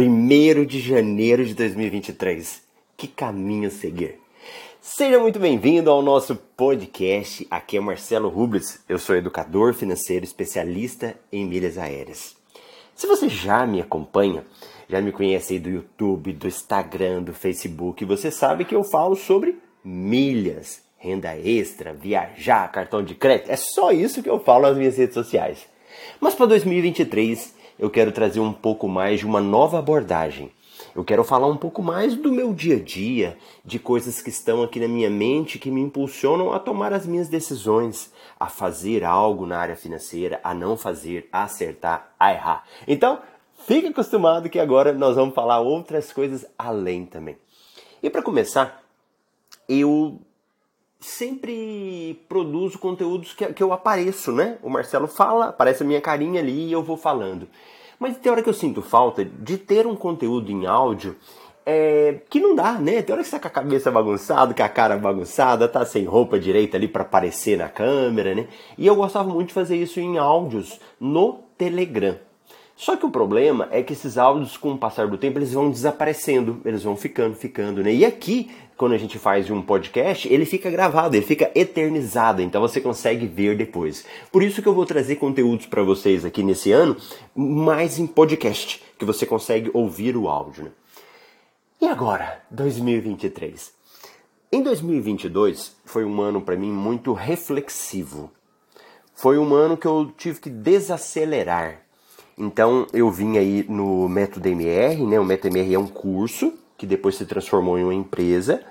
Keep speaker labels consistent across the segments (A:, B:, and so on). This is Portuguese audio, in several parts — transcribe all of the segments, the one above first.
A: 1 de janeiro de 2023. Que caminho seguir? Seja muito bem-vindo ao nosso podcast. Aqui é Marcelo Rubles. Eu sou educador financeiro especialista em milhas aéreas. Se você já me acompanha, já me conhece aí do YouTube, do Instagram, do Facebook, você sabe que eu falo sobre milhas, renda extra, viajar, cartão de crédito. É só isso que eu falo nas minhas redes sociais. Mas para 2023 eu quero trazer um pouco mais de uma nova abordagem. Eu quero falar um pouco mais do meu dia a dia, de coisas que estão aqui na minha mente que me impulsionam a tomar as minhas decisões, a fazer algo na área financeira, a não fazer, a acertar, a errar. Então, fique acostumado que agora nós vamos falar outras coisas além também. E para começar, eu sempre produzo conteúdos que, que eu apareço, né? O Marcelo fala, aparece a minha carinha ali e eu vou falando. Mas tem hora que eu sinto falta de ter um conteúdo em áudio é, que não dá, né? Tem hora que você tá com a cabeça bagunçada, com a cara bagunçada, tá sem roupa direita ali para aparecer na câmera, né? E eu gostava muito de fazer isso em áudios no Telegram. Só que o problema é que esses áudios, com o passar do tempo, eles vão desaparecendo, eles vão ficando, ficando, né? E aqui, quando a gente faz um podcast, ele fica gravado, ele fica eternizado, então você consegue ver depois. Por isso que eu vou trazer conteúdos para vocês aqui nesse ano, mais em podcast, que você consegue ouvir o áudio, né? E agora, 2023. Em 2022 foi um ano para mim muito reflexivo. Foi um ano que eu tive que desacelerar então eu vim aí no Método MR, né? O Método MR é um curso que depois se transformou em uma empresa.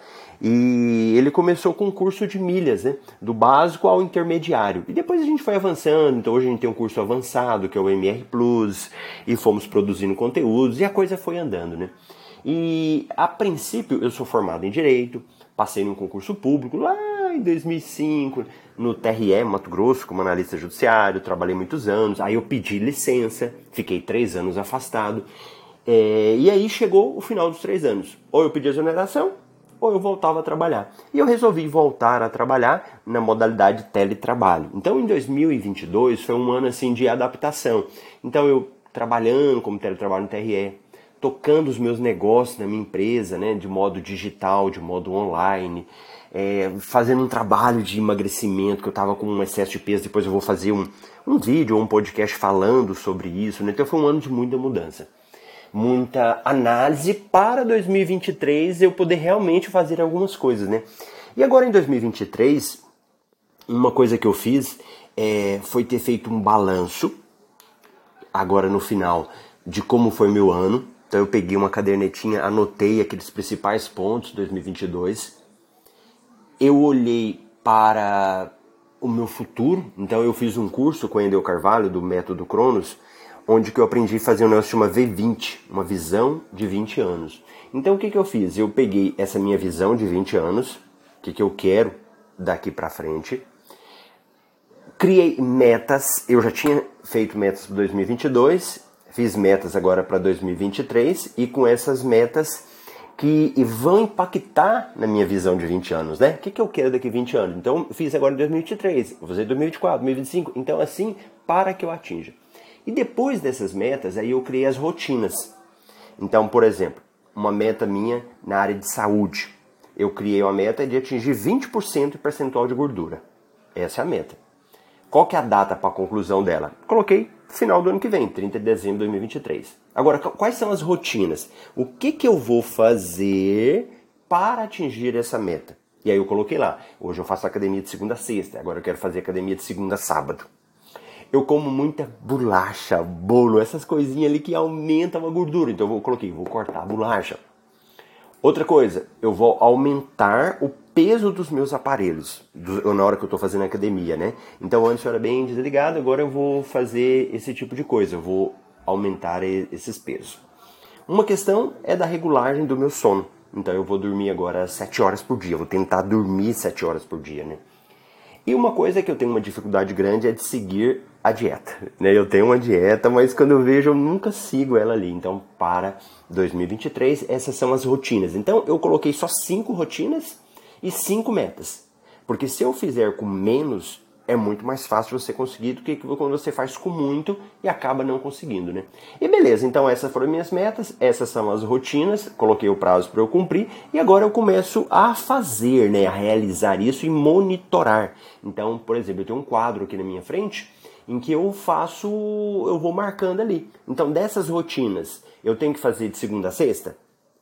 A: E ele começou com um curso de milhas, né? Do básico ao intermediário. E depois a gente foi avançando. Então hoje a gente tem um curso avançado, que é o MR Plus, e fomos produzindo conteúdos e a coisa foi andando, né? E a princípio eu sou formado em direito, passei num concurso público lá em 2005 no TRE, Mato Grosso, como analista judiciário, trabalhei muitos anos. Aí eu pedi licença, fiquei três anos afastado. É, e aí chegou o final dos três anos. Ou eu pedi exoneração, ou eu voltava a trabalhar. E eu resolvi voltar a trabalhar na modalidade teletrabalho. Então, em 2022 foi um ano assim de adaptação. Então, eu trabalhando como teletrabalho no TRE, tocando os meus negócios na minha empresa, né, de modo digital, de modo online, é, fazendo um trabalho de emagrecimento, que eu estava com um excesso de peso, depois eu vou fazer um, um vídeo ou um podcast falando sobre isso. Né? Então foi um ano de muita mudança. Muita análise para 2023 eu poder realmente fazer algumas coisas, né? E agora em 2023, uma coisa que eu fiz é, foi ter feito um balanço, agora no final, de como foi meu ano. Então eu peguei uma cadernetinha, anotei aqueles principais pontos de 2022 eu olhei para o meu futuro, então eu fiz um curso com o Endel Carvalho do método Cronos, onde que eu aprendi a fazer um negócio chama V20, uma visão de 20 anos. Então o que, que eu fiz? Eu peguei essa minha visão de 20 anos, o que, que eu quero daqui para frente, criei metas, eu já tinha feito metas para 2022, fiz metas agora para 2023 e com essas metas que vão impactar na minha visão de 20 anos, né? O que, que eu quero daqui a 20 anos? Então, fiz agora em 2023, vou fazer em 2024, 2025. Então, assim, para que eu atinja. E depois dessas metas, aí eu criei as rotinas. Então, por exemplo, uma meta minha na área de saúde. Eu criei uma meta de atingir 20% de percentual de gordura. Essa é a meta. Qual que é a data para a conclusão dela? Coloquei final do ano que vem, 30 de dezembro de 2023. Agora, quais são as rotinas? O que, que eu vou fazer para atingir essa meta? E aí eu coloquei lá, hoje eu faço academia de segunda a sexta, agora eu quero fazer academia de segunda a sábado. Eu como muita bolacha, bolo, essas coisinhas ali que aumentam a gordura. Então eu coloquei, vou cortar a bolacha. Outra coisa, eu vou aumentar o peso dos meus aparelhos do, na hora que eu estou fazendo academia, né? Então antes eu era bem desligado, agora eu vou fazer esse tipo de coisa, eu vou aumentar esses pesos. Uma questão é da regulagem do meu sono. Então eu vou dormir agora 7 horas por dia, vou tentar dormir 7 horas por dia, né? E uma coisa que eu tenho uma dificuldade grande é de seguir a dieta. Né? Eu tenho uma dieta, mas quando eu vejo eu nunca sigo ela ali. Então, para 2023, essas são as rotinas. Então, eu coloquei só cinco rotinas e cinco metas. Porque se eu fizer com menos, é muito mais fácil você conseguir do que quando você faz com muito e acaba não conseguindo, né? E beleza, então essas foram minhas metas, essas são as rotinas, coloquei o prazo para eu cumprir e agora eu começo a fazer, né, a realizar isso e monitorar. Então, por exemplo, eu tenho um quadro aqui na minha frente em que eu faço, eu vou marcando ali. Então, dessas rotinas, eu tenho que fazer de segunda a sexta?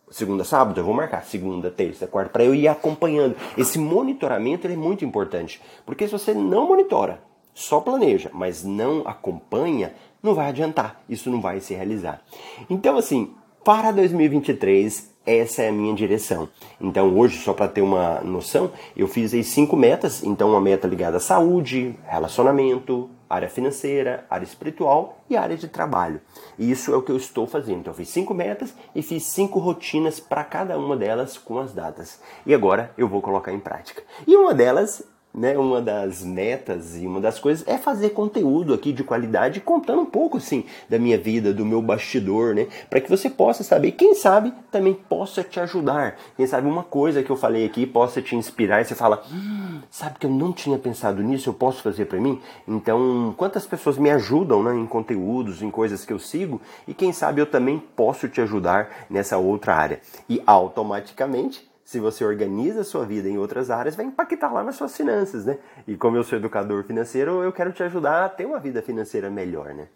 A: Segunda sábado, eu vou marcar segunda, terça, quarta, para eu ir acompanhando. Esse monitoramento é muito importante, porque se você não monitora, só planeja, mas não acompanha, não vai adiantar, isso não vai se realizar. Então, assim, para 2023, essa é a minha direção. Então, hoje, só para ter uma noção, eu fiz aí cinco metas. Então, uma meta ligada à saúde, relacionamento, área financeira, área espiritual e área de trabalho. E isso é o que eu estou fazendo. Então, eu fiz cinco metas e fiz cinco rotinas para cada uma delas com as datas. E agora eu vou colocar em prática. E uma delas né, uma das metas e uma das coisas é fazer conteúdo aqui de qualidade, contando um pouco assim da minha vida, do meu bastidor, né, para que você possa saber, quem sabe também possa te ajudar. Quem sabe uma coisa que eu falei aqui possa te inspirar e você fala, hum, sabe que eu não tinha pensado nisso, eu posso fazer para mim? Então, quantas pessoas me ajudam, né, em conteúdos, em coisas que eu sigo e quem sabe eu também posso te ajudar nessa outra área. E automaticamente se você organiza a sua vida em outras áreas, vai impactar lá nas suas finanças, né? E como eu sou educador financeiro, eu quero te ajudar a ter uma vida financeira melhor, né?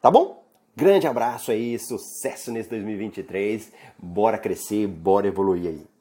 A: Tá bom? Grande abraço aí, sucesso nesse 2023. Bora crescer, bora evoluir aí.